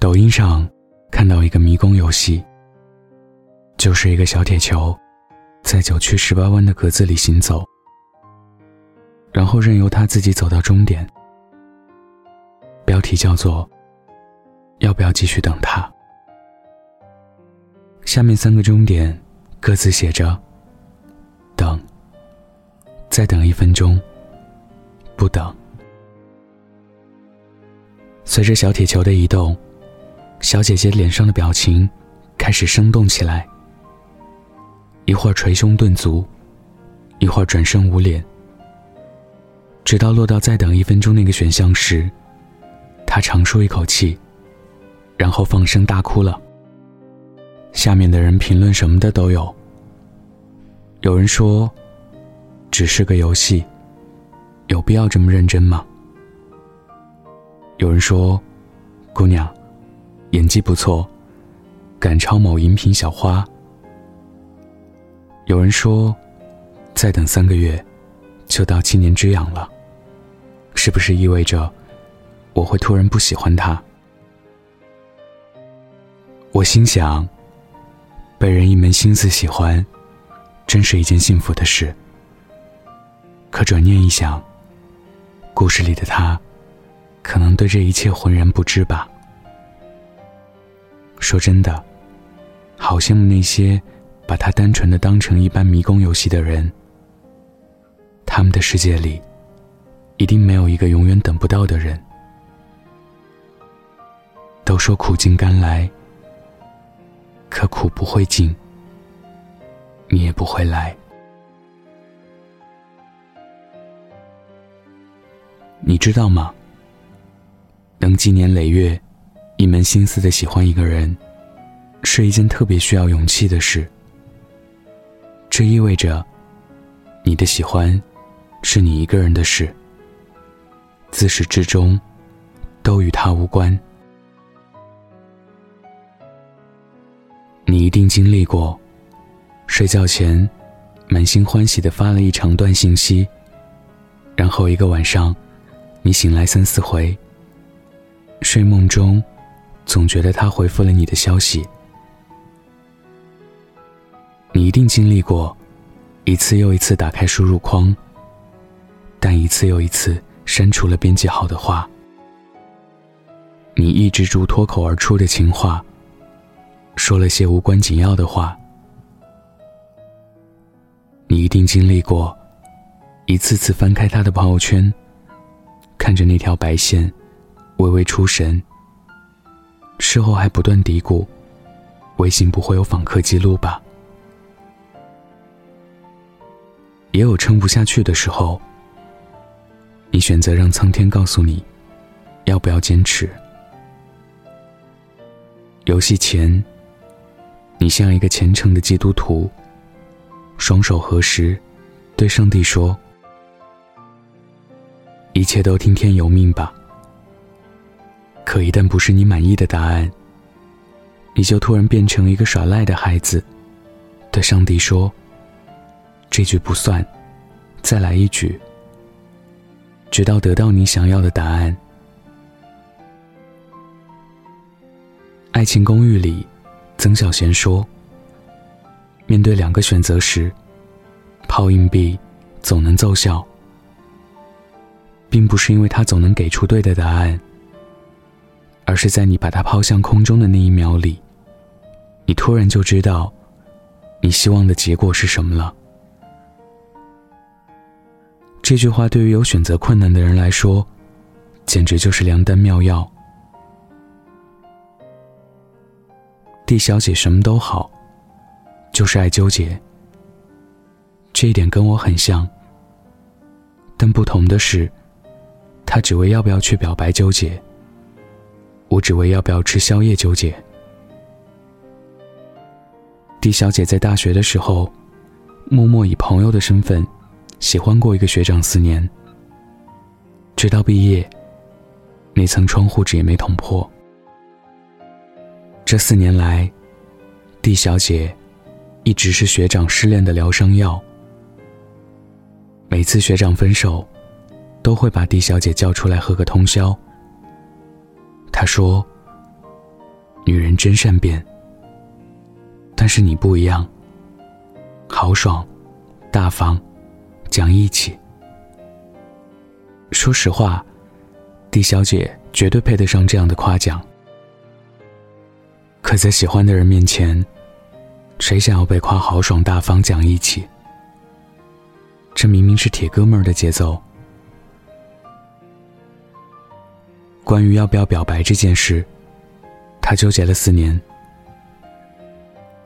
抖音上看到一个迷宫游戏，就是一个小铁球，在九曲十八弯的格子里行走，然后任由它自己走到终点。标题叫做“要不要继续等他”。下面三个终点各自写着：“等，再等一分钟，不等。”随着小铁球的移动，小姐姐脸上的表情开始生动起来。一会儿捶胸顿足，一会儿转身捂脸，直到落到“再等一分钟”那个选项时。他长舒一口气，然后放声大哭了。下面的人评论什么的都有。有人说：“只是个游戏，有必要这么认真吗？”有人说：“姑娘，演技不错，赶超某饮品小花。”有人说：“再等三个月，就到七年之痒了，是不是意味着？”我会突然不喜欢他。我心想，被人一门心思喜欢，真是一件幸福的事。可转念一想，故事里的他，可能对这一切浑然不知吧。说真的，好羡慕那些把他单纯的当成一般迷宫游戏的人。他们的世界里，一定没有一个永远等不到的人。都说苦尽甘来，可苦不会尽，你也不会来。你知道吗？能积年累月，一门心思的喜欢一个人，是一件特别需要勇气的事。这意味着，你的喜欢，是你一个人的事，自始至终，都与他无关。你一定经历过，睡觉前满心欢喜的发了一长段信息，然后一个晚上，你醒来三四回，睡梦中总觉得他回复了你的消息。你一定经历过，一次又一次打开输入框，但一次又一次删除了编辑好的话。你抑制住脱口而出的情话。说了些无关紧要的话，你一定经历过，一次次翻开他的朋友圈，看着那条白线，微微出神。事后还不断嘀咕，微信不会有访客记录吧？也有撑不下去的时候，你选择让苍天告诉你，要不要坚持。游戏前。你像一个虔诚的基督徒，双手合十，对上帝说：“一切都听天由命吧。”可一旦不是你满意的答案，你就突然变成一个耍赖的孩子，对上帝说：“这局不算，再来一局。”直到得到你想要的答案。爱情公寓里。曾小贤说：“面对两个选择时，抛硬币总能奏效，并不是因为他总能给出对的答案，而是在你把它抛向空中的那一秒里，你突然就知道你希望的结果是什么了。”这句话对于有选择困难的人来说，简直就是良丹妙药。D 小姐什么都好，就是爱纠结。这一点跟我很像，但不同的是，她只为要不要去表白纠结，我只为要不要吃宵夜纠结。D 小姐在大学的时候，默默以朋友的身份喜欢过一个学长四年，直到毕业，那层窗户纸也没捅破。这四年来，D 小姐一直是学长失恋的疗伤药。每次学长分手，都会把 D 小姐叫出来喝个通宵。他说：“女人真善变。但是你不一样，豪爽、大方、讲义气。说实话，狄小姐绝对配得上这样的夸奖。可在喜欢的人面前，谁想要被夸豪爽、大方、讲义气？这明明是铁哥们儿的节奏。关于要不要表白这件事，他纠结了四年。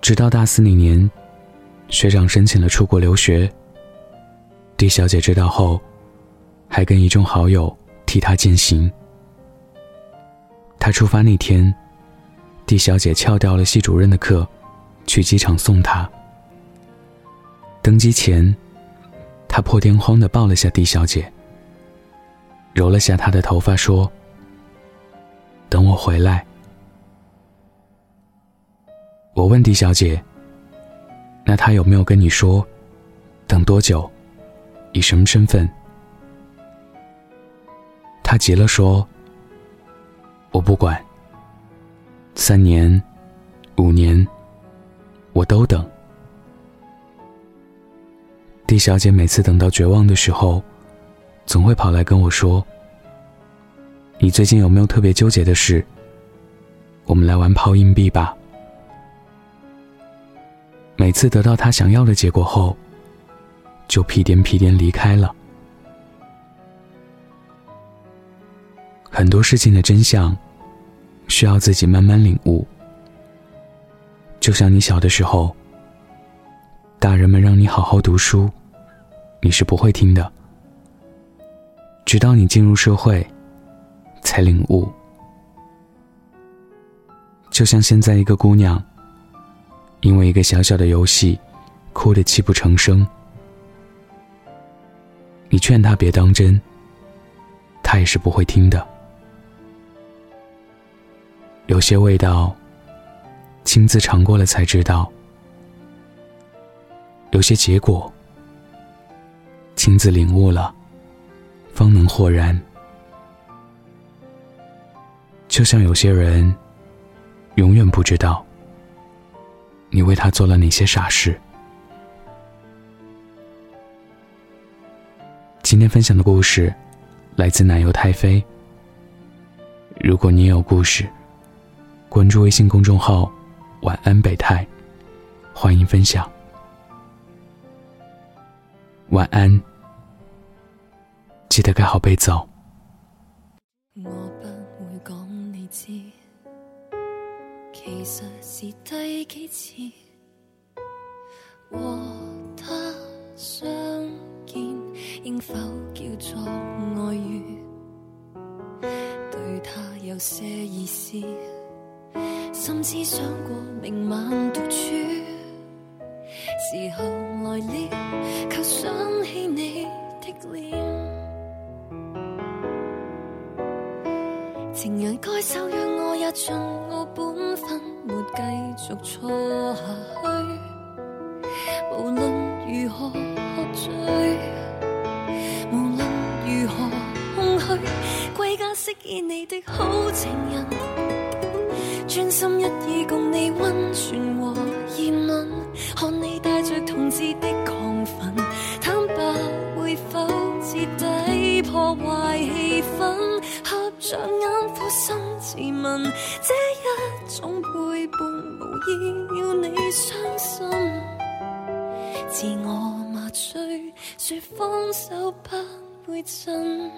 直到大四那年，学长申请了出国留学。狄小姐知道后，还跟一众好友替他践行。他出发那天，狄小姐翘掉了系主任的课，去机场送他。登机前，他破天荒的抱了下狄小姐，揉了下她的头发，说：“等我回来。”我问狄小姐：“那他有没有跟你说，等多久，以什么身份？”他急了说：“我不管。三年、五年，我都等。”狄小姐每次等到绝望的时候，总会跑来跟我说：“你最近有没有特别纠结的事？我们来玩抛硬币吧。”每次得到他想要的结果后，就屁颠屁颠离开了。很多事情的真相，需要自己慢慢领悟。就像你小的时候，大人们让你好好读书，你是不会听的。直到你进入社会，才领悟。就像现在一个姑娘。因为一个小小的游戏，哭得泣不成声。你劝她别当真，她也是不会听的。有些味道，亲自尝过了才知道；有些结果，亲自领悟了，方能豁然。就像有些人，永远不知道。你为他做了哪些傻事？今天分享的故事来自奶油太妃。如果你有故事，关注微信公众号“晚安北太”，欢迎分享。晚安，记得盖好被子。哦第几次和他相见，应否叫做爱遇？对他有些意思，甚至想过明晚独处。时候来了，却想起你的脸。情人该守约，我也尽我本分，没继续错下去。无论如何喝醉，无论如何空虚，归家饰演你的好情人，专心一意共你温存和热吻，看你问，这一种陪伴无意要你伤心。自我麻醉，说放手不会真。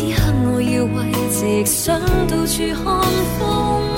此刻我要为直想到处看风。